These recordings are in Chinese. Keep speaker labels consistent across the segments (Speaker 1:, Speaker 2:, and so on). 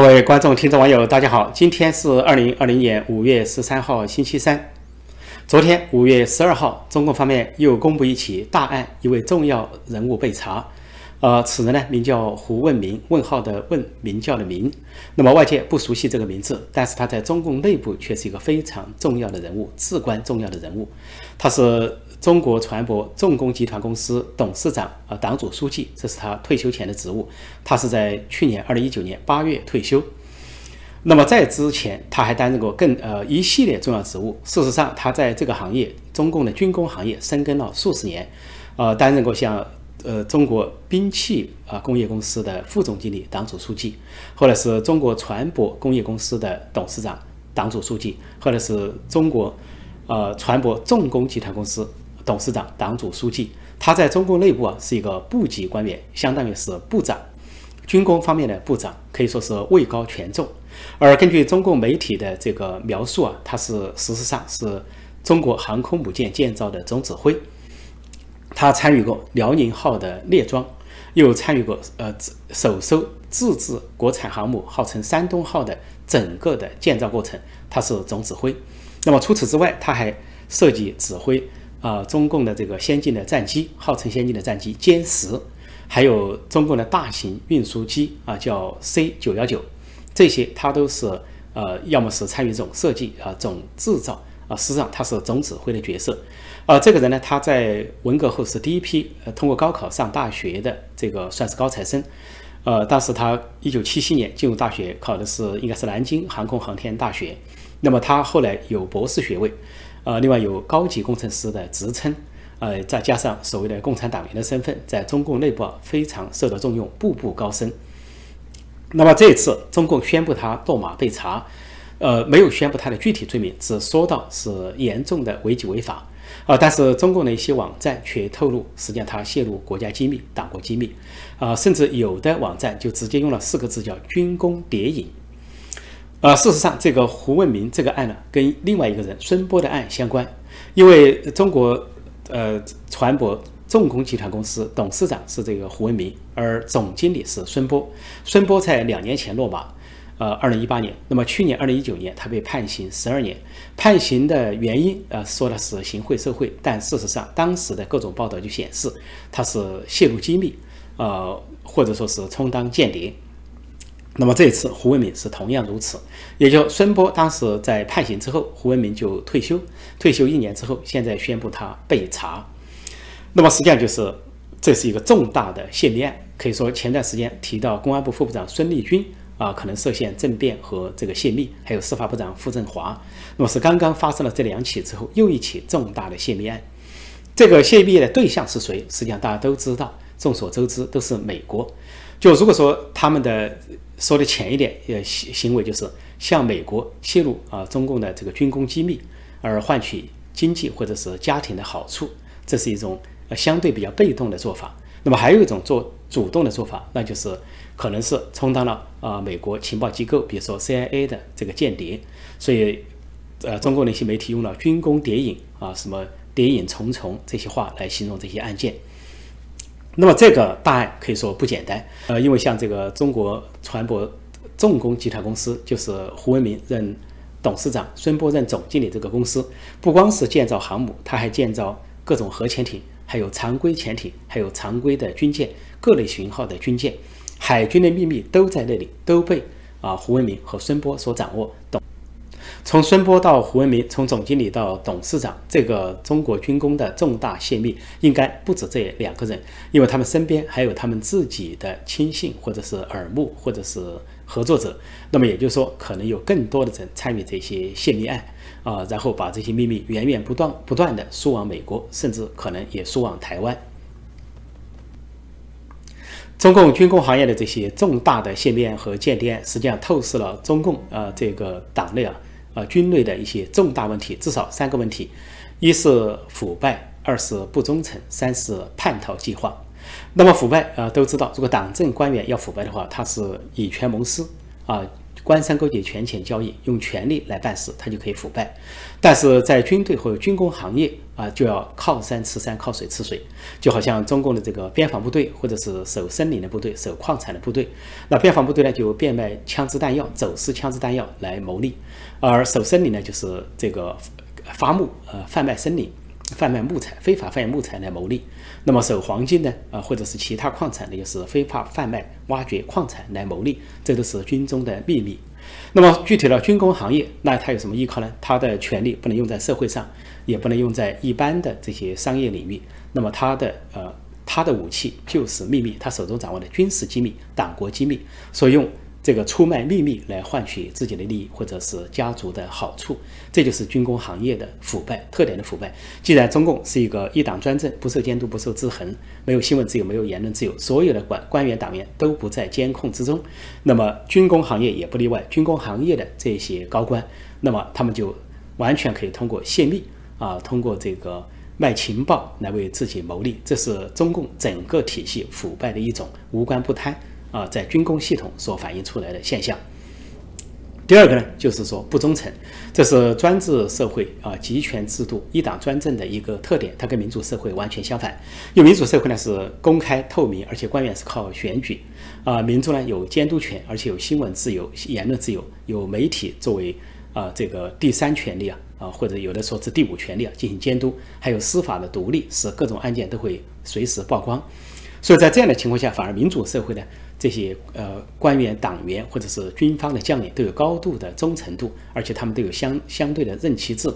Speaker 1: 各位观众、听众、网友，大家好！今天是二零二零年五月十三号，星期三。昨天五月十二号，中共方面又公布一起大案，一位重要人物被查。呃，此人呢名叫胡问明，问号的问，名叫的名。那么外界不熟悉这个名字，但是他在中共内部却是一个非常重要的人物，至关重要的人物。他是中国船舶重工集团公司董事长啊，党组书记，这是他退休前的职务。他是在去年二零一九年八月退休。那么在之前，他还担任过更呃一系列重要职务。事实上，他在这个行业，中共的军工行业深耕了数十年，呃，担任过像呃中国兵器啊工业公司的副总经理、党组书记，后来是中国船舶工业公司的董事长、党组书记，后来是中国呃船舶重工集团公司董事长、党组书记。他在中共内部啊是一个部级官员，相当于是部长，军工方面的部长，可以说是位高权重。而根据中共媒体的这个描述啊，他是事实上是中国航空母舰建造的总指挥，他参与过辽宁号的列装，又参与过呃首艘自制国产航母号称山东号的整个的建造过程，他是总指挥。那么除此之外，他还涉及指挥啊中共的这个先进的战机，号称先进的战机歼十，还有中共的大型运输机啊叫 C 九幺九。这些他都是呃，要么是参与总设计啊，总制造啊，实际上他是总指挥的角色。啊，这个人呢，他在文革后是第一批呃通过高考上大学的这个算是高材生。呃，当时他一九七七年进入大学，考的是应该是南京航空航天大学。那么他后来有博士学位，呃，另外有高级工程师的职称，呃，再加上所谓的共产党员的身份，在中共内部非常受到重用，步步高升。那么这次中共宣布他落马被查，呃，没有宣布他的具体罪名，只说到是严重的违纪违法，啊，但是中共的一些网站却透露，实际上他泄露国家机密、党国机密，啊，甚至有的网站就直接用了四个字叫“军工谍影”，呃，事实上这个胡文明这个案呢，跟另外一个人孙波的案相关，因为中国，呃，船舶。重工集团公司董事长是这个胡文明，而总经理是孙波。孙波在两年前落马，呃，二零一八年。那么去年二零一九年，他被判刑十二年。判刑的原因，呃，说的是行贿受贿，但事实上，当时的各种报道就显示他是泄露机密，呃，或者说是充当间谍。那么这次胡文明是同样如此，也就孙波当时在判刑之后，胡文明就退休，退休一年之后，现在宣布他被查。那么实际上就是，这是一个重大的泄密案。可以说，前段时间提到公安部副部长孙立军啊，可能涉嫌政变和这个泄密，还有司法部长傅政华。那么是刚刚发生了这两起之后，又一起重大的泄密案。这个泄密的对象是谁？实际上大家都知道，众所周知都是美国。就如果说他们的说的浅一点，呃，行行为就是向美国泄露啊中共的这个军工机密，而换取经济或者是家庭的好处，这是一种。呃，相对比较被动的做法。那么还有一种做主动的做法，那就是可能是充当了啊美国情报机构，比如说 CIA 的这个间谍。所以，呃，中国那些媒体用了“军工谍影”啊，什么“谍影重重”这些话来形容这些案件。那么这个大案可以说不简单。呃，因为像这个中国船舶重工集团公司，就是胡文明任董事长，孙波任总经理这个公司，不光是建造航母，它还建造各种核潜艇。还有常规潜艇，还有常规的军舰，各类型号的军舰，海军的秘密都在那里，都被啊胡文明和孙波所掌握。从孙波到胡文明，从总经理到董事长，这个中国军工的重大泄密，应该不止这两个人，因为他们身边还有他们自己的亲信，或者是耳目，或者是合作者。那么也就是说，可能有更多的人参与这些泄密案。啊，然后把这些秘密源源不断、不断的输往美国，甚至可能也输往台湾。中共军工行业的这些重大的泄密案和间谍案，实际上透视了中共啊这个党内啊啊军内的一些重大问题，至少三个问题：一是腐败，二是不忠诚，三是叛逃计划。那么腐败啊，都知道，如果党政官员要腐败的话，他是以权谋私啊。官商勾结、权钱交易，用权力来办事，它就可以腐败。但是在军队或者军工行业啊，就要靠山吃山，靠水吃水。就好像中共的这个边防部队，或者是守森林的部队、守矿产的部队，那边防部队呢就变卖枪支弹药、走私枪支弹药来牟利，而守森林呢就是这个伐木，呃，贩卖森林。贩卖木材，非法贩卖木材来牟利；那么守黄金呢？啊，或者是其他矿产的，就是非法贩卖、挖掘矿产来牟利，这都是军中的秘密。那么具体的军工行业，那它有什么依靠呢？它的权利不能用在社会上，也不能用在一般的这些商业领域。那么它的呃，它的武器就是秘密，他手中掌握的军事机密、党国机密，所以用。这个出卖秘密来换取自己的利益，或者是家族的好处，这就是军工行业的腐败特点的腐败。既然中共是一个一党专政，不受监督、不受制衡，没有新闻自由、没有言论自由，所有的官官员党员都不在监控之中，那么军工行业也不例外。军工行业的这些高官，那么他们就完全可以通过泄密啊，通过这个卖情报来为自己谋利。这是中共整个体系腐败的一种无官不贪。啊，在军工系统所反映出来的现象。第二个呢，就是说不忠诚，这是专制社会啊、集权制度、一党专政的一个特点。它跟民主社会完全相反。因为民主社会呢是公开透明，而且官员是靠选举啊，民众呢有监督权，而且有新闻自由、言论自由，有媒体作为啊这个第三权利啊啊，或者有的说是第五权利啊进行监督，还有司法的独立，使各种案件都会随时曝光。所以在这样的情况下，反而民主社会呢？这些呃官员、党员或者是军方的将领都有高度的忠诚度，而且他们都有相相对的任期制，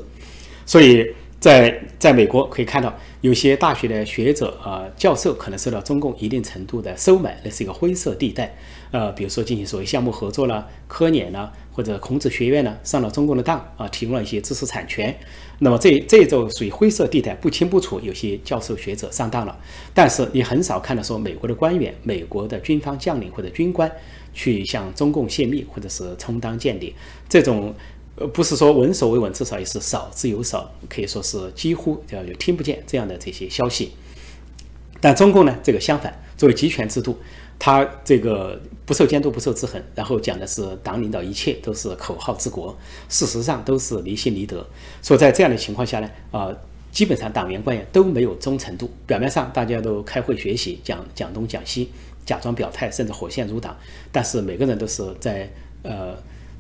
Speaker 1: 所以在在美国可以看到，有些大学的学者啊、教授可能受到中共一定程度的收买，那是一个灰色地带。呃，比如说进行所谓项目合作了，科研呢，或者孔子学院呢，上了中共的当啊，提供了一些知识产权。那么这这种属于灰色地带，不清不楚。有些教授学者上当了，但是你很少看到说美国的官员、美国的军方将领或者军官去向中共泄密，或者是充当间谍。这种不是说闻所未闻，至少也是少之又少，可以说是几乎叫听不见这样的这些消息。但中共呢，这个相反，作为集权制度。他这个不受监督、不受制衡，然后讲的是党领导一切都是口号治国，事实上都是离心离德。所以在这样的情况下呢，啊，基本上党员官员都没有忠诚度。表面上大家都开会学习，讲讲东讲西，假装表态，甚至火线入党，但是每个人都是在呃，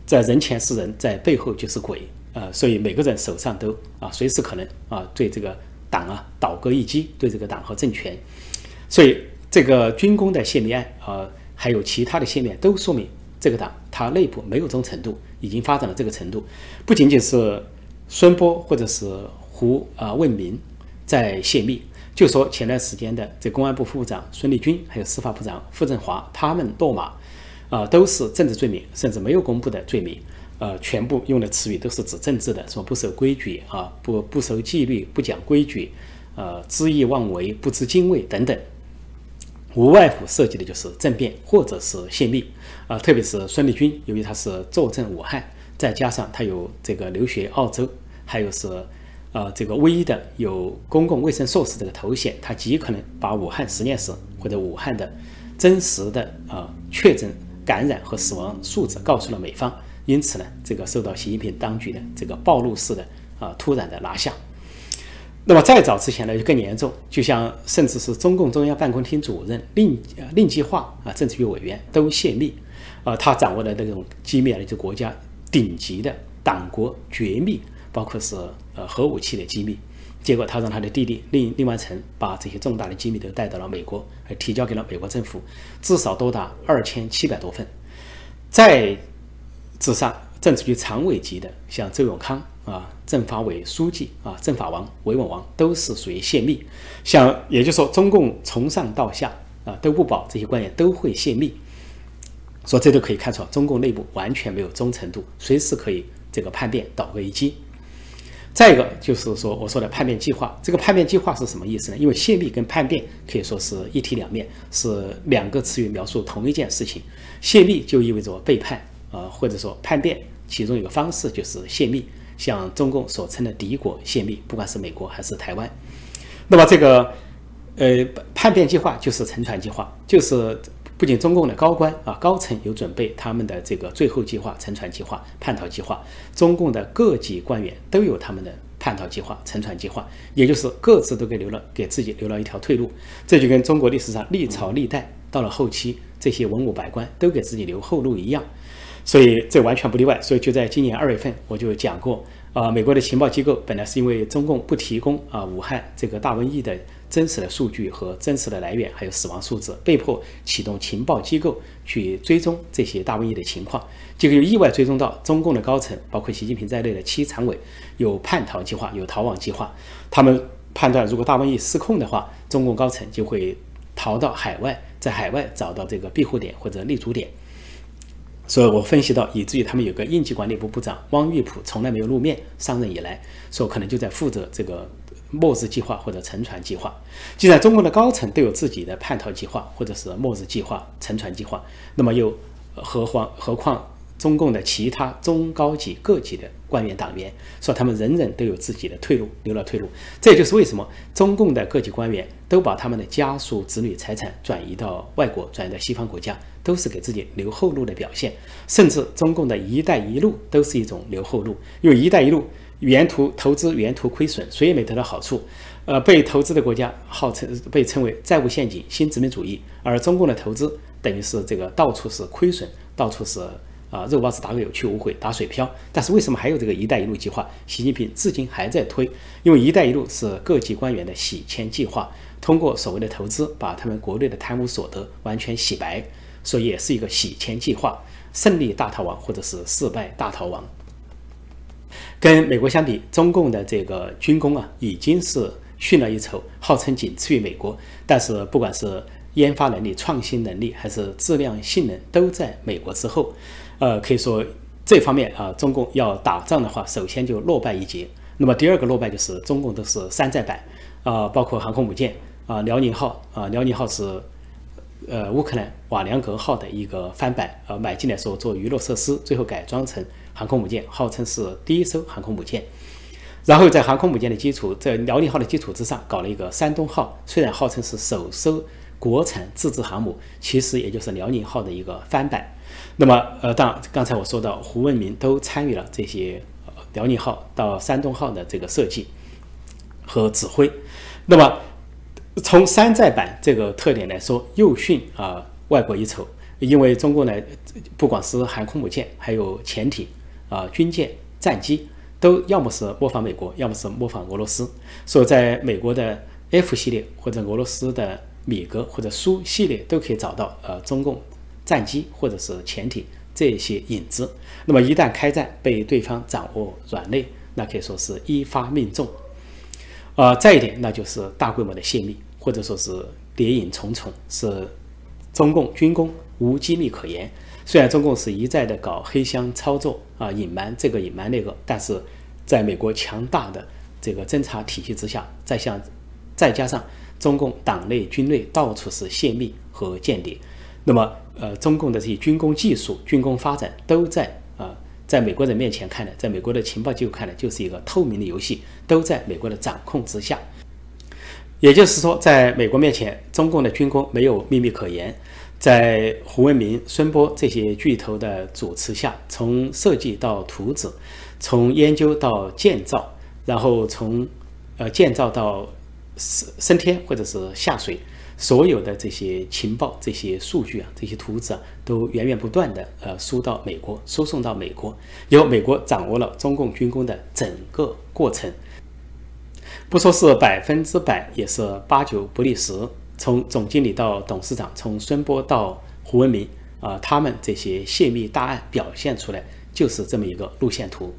Speaker 1: 在人前是人，在背后就是鬼呃，所以每个人手上都啊，随时可能啊，对这个党啊倒戈一击，对这个党和政权，所以。这个军工的泄密案啊，还有其他的泄密案，都说明这个党它内部没有忠诚度，已经发展到这个程度。不仅仅是孙波或者是胡啊问明在泄密，就说前段时间的这公安部副部长孙立军，还有司法部长傅政华，他们落马啊，都是政治罪名，甚至没有公布的罪名，呃，全部用的词语都是指政治的，说不守规矩啊，不不守纪律，不讲规矩，呃，恣意妄为，不知敬畏等等。无外乎涉及的就是政变或者是泄密啊，特别是孙立军，由于他是坐镇武汉，再加上他有这个留学澳洲，还有是呃这个唯一的有公共卫生硕士这个头衔，他极可能把武汉实验室或者武汉的真实的啊确诊感染和死亡数字告诉了美方，因此呢，这个受到习近平当局的这个暴露式的啊突然的拿下。那么再早之前呢，就更严重，就像甚至是中共中央办公厅主任令令计划啊，政治局委员都泄密，啊，他掌握的那种机密啊，就国家顶级的党国绝密，包括是呃核武器的机密。结果他让他的弟弟令令完成把这些重大的机密都带到了美国，还提交给了美国政府，至少多达二千七百多份。再之上，政治局常委级的，像周永康。啊，政法委书记啊，政法王、维稳王都是属于泄密。像也就是说，中共从上到下啊都不保，这些官员都会泄密。说这都可以看出，中共内部完全没有忠诚度，随时可以这个叛变、倒戈一击。再一个就是说，我说的叛变计划，这个叛变计划是什么意思呢？因为泄密跟叛变可以说是一体两面，是两个词语描述同一件事情。泄密就意味着背叛啊，或者说叛变，其中一个方式就是泄密。向中共所称的敌国泄密，不管是美国还是台湾，那么这个呃叛变计划就是沉船计划，就是不仅中共的高官啊高层有准备他们的这个最后计划、沉船计划、叛逃计划，中共的各级官员都有他们的叛逃计划、沉船计划，也就是各自都给留了给自己留了一条退路。这就跟中国历史上历朝历代到了后期，这些文武百官都给自己留后路一样，所以这完全不例外。所以就在今年二月份，我就讲过。啊，美国的情报机构本来是因为中共不提供啊武汉这个大瘟疫的真实的数据和真实的来源，还有死亡数字，被迫启动情报机构去追踪这些大瘟疫的情况，结果又意外追踪到中共的高层，包括习近平在内的七常委有叛逃计划，有逃亡计划。他们判断，如果大瘟疫失控的话，中共高层就会逃到海外，在海外找到这个庇护点或者立足点。所以我分析到，以至于他们有个应急管理部部长汪玉普从来没有露面，上任以来，说可能就在负责这个末日计划或者沉船计划。既然中国的高层都有自己的叛逃计划，或者是末日计划、沉船计划，那么又何况何况中共的其他中高级各级的官员党员，说他们人人都有自己的退路，留了退路。这就是为什么中共的各级官员都把他们的家属、子女、财产转移到外国，转移到西方国家。都是给自己留后路的表现，甚至中共的一带一路都是一种留后路，因为一带一路沿途投资沿途亏损，谁也没得到好处。呃，被投资的国家号称被称为债务陷阱、新殖民主义，而中共的投资等于是这个到处是亏损，到处是啊肉包子打个有去无回，打水漂。但是为什么还有这个一带一路计划？习近平至今还在推，因为一带一路是各级官员的洗钱计划，通过所谓的投资把他们国内的贪污所得完全洗白。所以也是一个洗钱计划，胜利大逃亡或者是失败大逃亡。跟美国相比，中共的这个军工啊，已经是逊了一筹，号称仅次于美国。但是不管是研发能力、创新能力，还是质量性能，都在美国之后。呃，可以说这方面啊，中共要打仗的话，首先就落败一截。那么第二个落败就是中共都是山寨版啊，包括航空母舰啊，辽宁号啊，辽宁号是。呃，乌克兰瓦良格号的一个翻版，呃，买进来说做娱乐设施，最后改装成航空母舰，号称是第一艘航空母舰。然后在航空母舰的基础，在辽宁号的基础之上，搞了一个山东号，虽然号称是首艘国产自制航母，其实也就是辽宁号的一个翻版。那么，呃，当刚才我说到胡文明都参与了这些辽宁号到山东号的这个设计和指挥，那么。从山寨版这个特点来说，又逊啊外国一筹。因为中国呢，不管是航空母舰，还有潜艇啊、军舰、战机，都要么是模仿美国，要么是模仿俄罗斯。所以，在美国的 F 系列或者俄罗斯的米格或者苏系列，都可以找到呃中共战机或者是潜艇这些影子。那么，一旦开战被对方掌握软肋，那可以说是一发命中。呃，再一点，那就是大规模的泄密，或者说是谍影重重，是中共军工无机密可言。虽然中共是一再的搞黑箱操作啊，隐瞒这个隐瞒那个，但是在美国强大的这个侦查体系之下，再像再加上中共党内军内到处是泄密和间谍，那么呃，中共的这些军工技术、军工发展都在啊。在美国人面前看的，在美国的情报机构看的，就是一个透明的游戏，都在美国的掌控之下。也就是说，在美国面前，中共的军工没有秘密可言。在胡文明、孙波这些巨头的主持下，从设计到图纸，从研究到建造，然后从呃建造到升升天或者是下水。所有的这些情报、这些数据啊、这些图纸啊，都源源不断的呃输到美国，输送到美国，由美国掌握了中共军工的整个过程，不说是百分之百，也是八九不离十。从总经理到董事长，从孙波到胡文明啊，他们这些泄密大案表现出来就是这么一个路线图。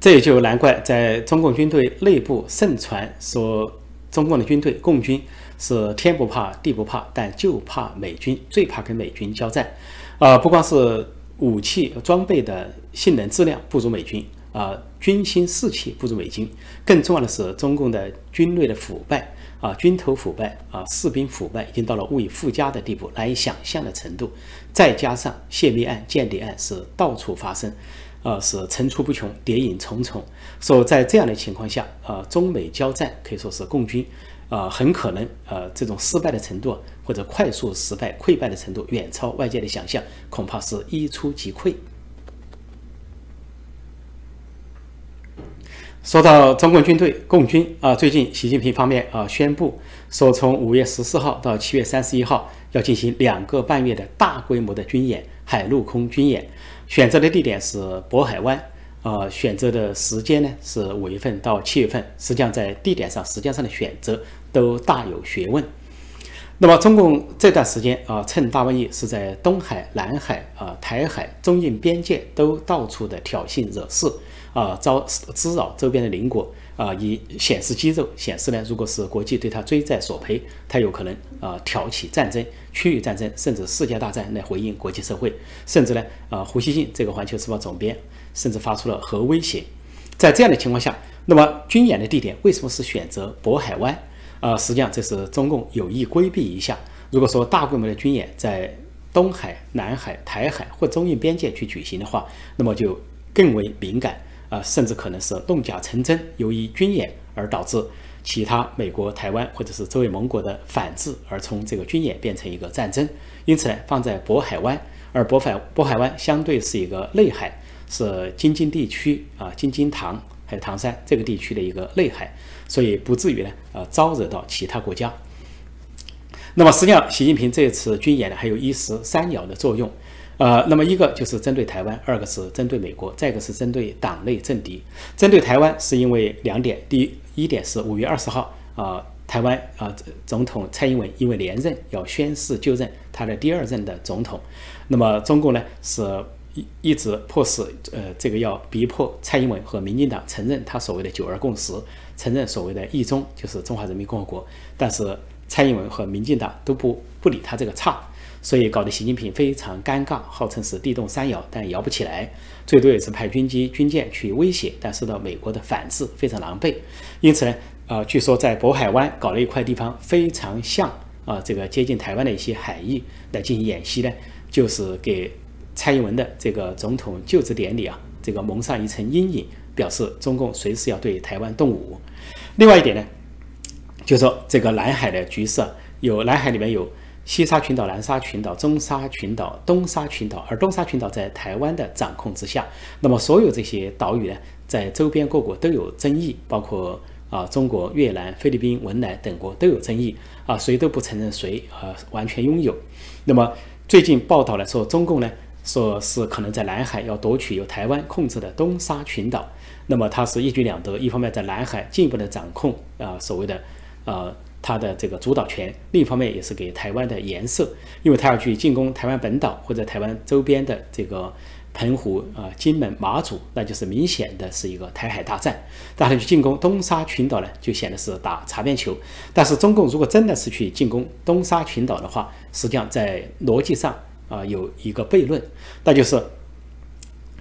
Speaker 1: 这也就难怪在中共军队内部盛传说。中共的军队，共军是天不怕地不怕，但就怕美军，最怕跟美军交战。啊，不光是武器装备的性能质量不如美军，啊，军心士气不如美军，更重要的是中共的军队的腐败，啊，军头腐败，啊，士兵腐败，已经到了无以复加的地步，难以想象的程度。再加上泄密案、间谍案是到处发生，呃，是层出不穷，谍影重重。说在这样的情况下，呃，中美交战可以说是共军，呃，很可能呃这种失败的程度或者快速失败溃败的程度远超外界的想象，恐怕是一触即溃。说到中共军队共军啊，最近习近平方面啊宣布说，从五月十四号到七月三十一号要进行两个半月的大规模的军演，海陆空军演，选择的地点是渤海湾，啊，选择的时间呢是五月份到七月份，实际上在地点上、时间上的选择都大有学问。那么中共这段时间啊，趁大瘟疫是在东海、南海啊、台海、中印边界都到处的挑衅惹事。啊，招滋扰周边的邻国啊，以显示肌肉，显示呢，如果是国际对他追债索赔，他有可能啊挑起战争、区域战争，甚至世界大战来回应国际社会，甚至呢，啊，胡锡进这个《环球时报》总编甚至发出了核威胁。在这样的情况下，那么军演的地点为什么是选择渤海湾？啊，实际上这是中共有意规避一下。如果说大规模的军演在东海、南海、台海或中印边界去举行的话，那么就更为敏感。啊，甚至可能是弄假成真，由于军演而导致其他美国、台湾或者是周围盟国的反制，而从这个军演变成一个战争。因此呢，放在渤海湾，而渤海渤海湾相对是一个内海，是京津地区啊，京津唐还有唐山这个地区的一个内海，所以不至于呢，呃，招惹到其他国家。那么实际上，习近平这次军演呢，还有一石三鸟的作用。呃，那么一个就是针对台湾，二个是针对美国，再一个是针对党内政敌。针对台湾是因为两点，第一一点是五月二十号啊，台湾啊总统蔡英文因为连任要宣誓就任他的第二任的总统，那么中共呢是一一直迫使呃这个要逼迫蔡英文和民进党承认他所谓的九二共识，承认所谓的一中就是中华人民共和国，但是蔡英文和民进党都不不理他这个差。所以搞得习近平非常尴尬，号称是地动山摇，但摇不起来，最多也是派军机、军舰去威胁，但受到美国的反制，非常狼狈。因此呢，呃，据说在渤海湾搞了一块地方，非常像啊这个接近台湾的一些海域来进行演习呢，就是给蔡英文的这个总统就职典礼啊，这个蒙上一层阴影，表示中共随时要对台湾动武。另外一点呢，就说这个南海的局势，有南海里面有。西沙群岛、南沙群岛、中沙群岛、东沙群岛，而东沙群岛在台湾的掌控之下。那么，所有这些岛屿呢，在周边各国都有争议，包括啊，中国、越南、菲律宾、文莱等国都有争议啊，谁都不承认谁啊完全拥有。那么，最近报道了说，中共呢说是可能在南海要夺取由台湾控制的东沙群岛。那么，它是一举两得，一方面在南海进一步的掌控啊，所谓的呃。它的这个主导权，另一方面也是给台湾的颜色，因为他要去进攻台湾本岛或者台湾周边的这个澎湖啊、金门、马祖，那就是明显的是一个台海大战。但他去进攻东沙群岛呢，就显得是打擦边球。但是中共如果真的是去进攻东沙群岛的话，实际上在逻辑上啊有一个悖论，那就是。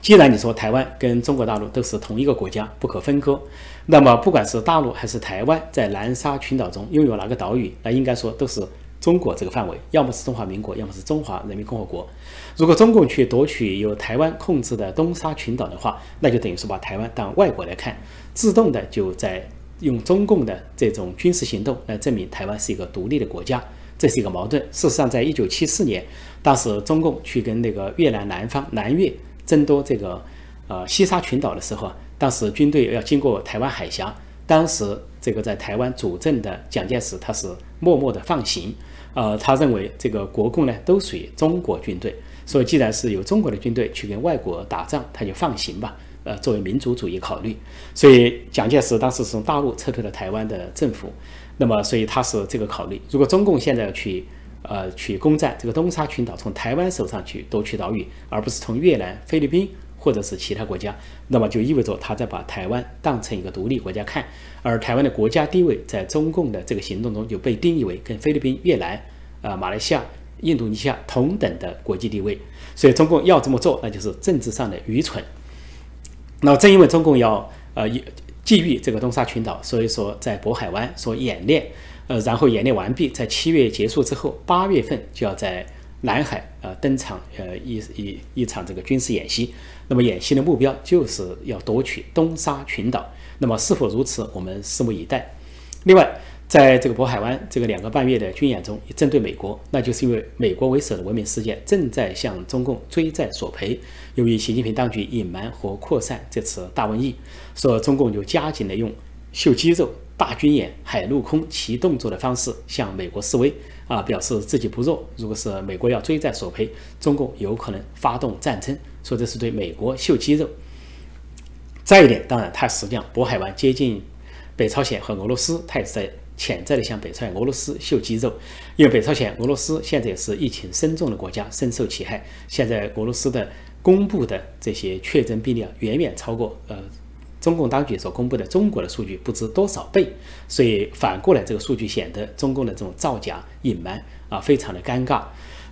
Speaker 1: 既然你说台湾跟中国大陆都是同一个国家，不可分割，那么不管是大陆还是台湾，在南沙群岛中拥有哪个岛屿，那应该说都是中国这个范围，要么是中华民国，要么是中华人民共和国。如果中共去夺取由台湾控制的东沙群岛的话，那就等于说把台湾当外国来看，自动的就在用中共的这种军事行动来证明台湾是一个独立的国家，这是一个矛盾。事实上，在一九七四年，当时中共去跟那个越南南方南越。争夺这个呃西沙群岛的时候啊，当时军队要经过台湾海峡，当时这个在台湾主政的蒋介石他是默默的放行，呃，他认为这个国共呢都属于中国军队，所以既然是由中国的军队去跟外国打仗，他就放行吧，呃，作为民族主义考虑，所以蒋介石当时是从大陆撤退了台湾的政府，那么所以他是这个考虑，如果中共现在要去。呃，去攻占这个东沙群岛，从台湾手上去夺取岛屿，而不是从越南、菲律宾或者是其他国家，那么就意味着他在把台湾当成一个独立国家看，而台湾的国家地位在中共的这个行动中就被定义为跟菲律宾、越南、啊马来西亚、印度尼西亚同等的国际地位，所以中共要这么做，那就是政治上的愚蠢。那正因为中共要呃觊觎这个东沙群岛，所以说在渤海湾所演练。呃，然后演练完毕，在七月结束之后，八月份就要在南海呃登场呃一一一场这个军事演习。那么演习的目标就是要夺取东沙群岛。那么是否如此，我们拭目以待。另外，在这个渤海湾这个两个半月的军演中，针对美国，那就是因为美国为首的文明世界正在向中共追债索赔。由于习近平当局隐瞒和扩散这次大瘟疫，说中共就加紧的用秀肌肉、大军演、海陆空齐动作的方式向美国示威，啊，表示自己不弱。如果是美国要追债索赔，中共有可能发动战争，说这是对美国秀肌肉。再一点，当然，它实际上渤海湾接近北朝鲜和俄罗斯，它也是在潜在的向北朝鲜、俄罗斯秀肌肉。因为北朝鲜、俄罗斯现在也是疫情深重的国家，深受其害。现在俄罗斯的公布的这些确诊病例啊，远远超过呃中共当局所公布的中国的数据不知多少倍，所以反过来这个数据显得中共的这种造假隐瞒啊非常的尴尬。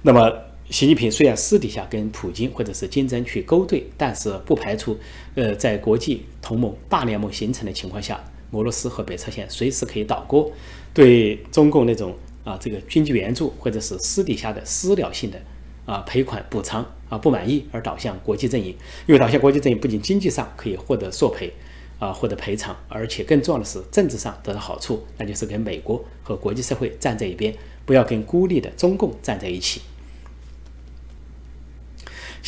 Speaker 1: 那么习近平虽然私底下跟普京或者是金正去勾兑，但是不排除呃在国际同盟大联盟形成的情况下，俄罗斯和北朝鲜随时可以倒锅，对中共那种啊这个经济援助或者是私底下的私了性的。啊，赔款补偿啊，不满意而倒向国际阵营，因为倒向国际阵营不仅经济上可以获得索赔，啊，获得赔偿，而且更重要的是政治上得到好处，那就是跟美国和国际社会站在一边，不要跟孤立的中共站在一起。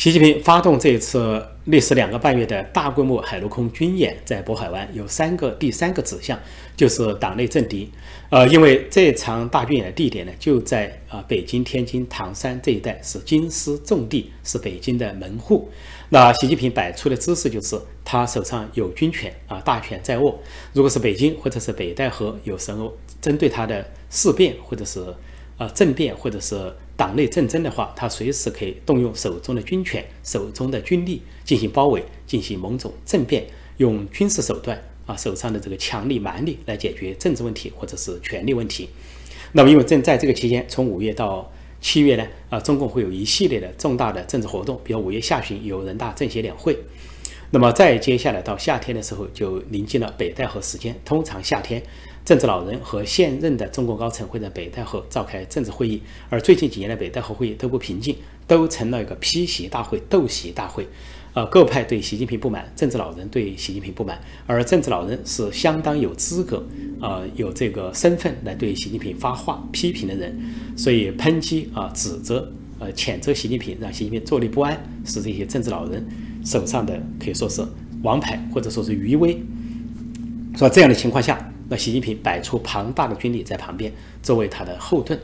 Speaker 1: 习近平发动这一次历时两个半月的大规模海陆空军演，在渤海湾有三个第三个指向，就是党内政敌。呃，因为这场大军演的地点呢，就在啊北京、天津、唐山这一带，是京师重地，是北京的门户。那习近平摆出的姿势就是，他手上有军权啊，大权在握。如果是北京或者是北戴河有什么针对他的事变，或者是啊政变，或者是党内政争的话，他随时可以动用手中的军权、手中的军力进行包围、进行某种政变，用军事手段啊手上的这个强力蛮力来解决政治问题或者是权力问题。那么，因为正在这个期间，从五月到七月呢，啊，中共会有一系列的重大的政治活动，比如五月下旬有人大政协两会，那么再接下来到夏天的时候就临近了北戴河时间，通常夏天。政治老人和现任的中国高层会在北戴河召开政治会议，而最近几年的北戴河会议都不平静，都成了一个批习大会、斗习大会。呃，各派对习近平不满，政治老人对习近平不满，而政治老人是相当有资格、呃有这个身份来对习近平发话批评的人，所以抨击啊、指责、呃谴责习近平，让习近平坐立不安，是这些政治老人手上的可以说是王牌，或者说是余威。说这样的情况下。那习近平摆出庞大的军力在旁边作为他的后盾，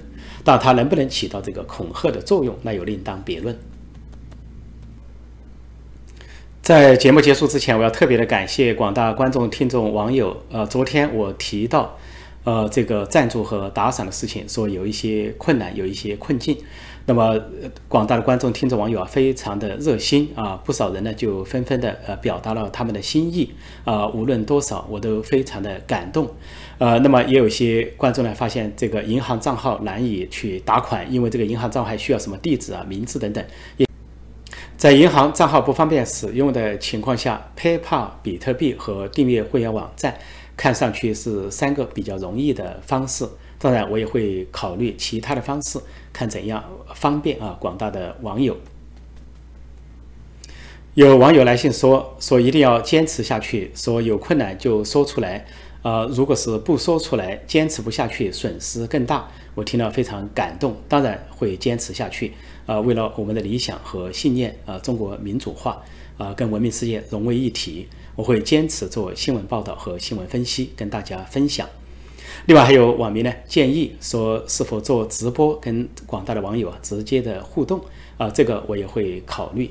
Speaker 1: 但他能不能起到这个恐吓的作用，那又另当别论。在节目结束之前，我要特别的感谢广大观众、听众、网友。呃，昨天我提到，呃，这个赞助和打赏的事情，说有一些困难，有一些困境。那么广大的观众、听众、网友啊，非常的热心啊，不少人呢就纷纷的呃表达了他们的心意啊，无论多少我都非常的感动，呃，那么也有些观众呢发现这个银行账号难以去打款，因为这个银行账号还需要什么地址啊、名字等等，也在银行账号不方便使用的情况下，PayPal、比特币和订阅会员网站看上去是三个比较容易的方式。当然，我也会考虑其他的方式，看怎样方便啊广大的网友。有网友来信说，说一定要坚持下去，说有困难就说出来，呃，如果是不说出来，坚持不下去，损失更大。我听了非常感动，当然会坚持下去。啊，为了我们的理想和信念，啊，中国民主化，啊，跟文明世界融为一体，我会坚持做新闻报道和新闻分析，跟大家分享。另外还有网民呢建议说，是否做直播跟广大的网友啊直接的互动啊，这个我也会考虑。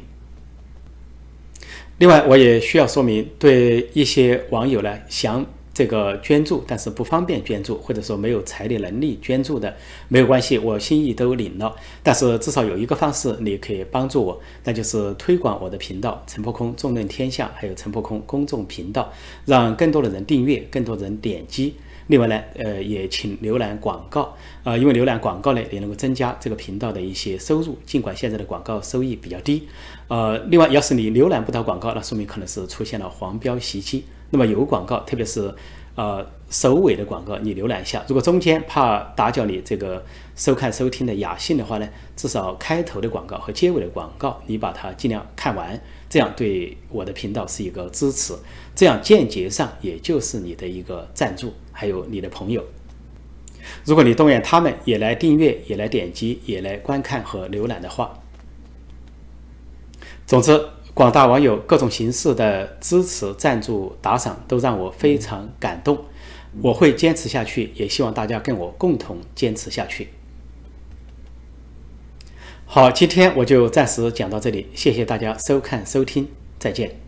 Speaker 1: 另外，我也需要说明，对一些网友呢想这个捐助，但是不方便捐助，或者说没有财力能力捐助的，没有关系，我心意都领了。但是至少有一个方式你可以帮助我，那就是推广我的频道“陈破空纵论天下”，还有“陈破空公众频道”，让更多的人订阅，更多人点击。另外呢，呃，也请浏览广告呃，因为浏览广告呢，也能够增加这个频道的一些收入。尽管现在的广告收益比较低，呃，另外，要是你浏览不到广告，那说明可能是出现了黄标袭击。那么有广告，特别是呃首尾的广告你浏览一下。如果中间怕打搅你这个收看收听的雅兴的话呢，至少开头的广告和结尾的广告你把它尽量看完，这样对我的频道是一个支持，这样间接上也就是你的一个赞助，还有你的朋友。如果你动员他们也来订阅、也来点击、也来观看和浏览的话，总之，广大网友各种形式的支持、赞助、打赏都让我非常感动。我会坚持下去，也希望大家跟我共同坚持下去。好，今天我就暂时讲到这里，谢谢大家收看收听，再见。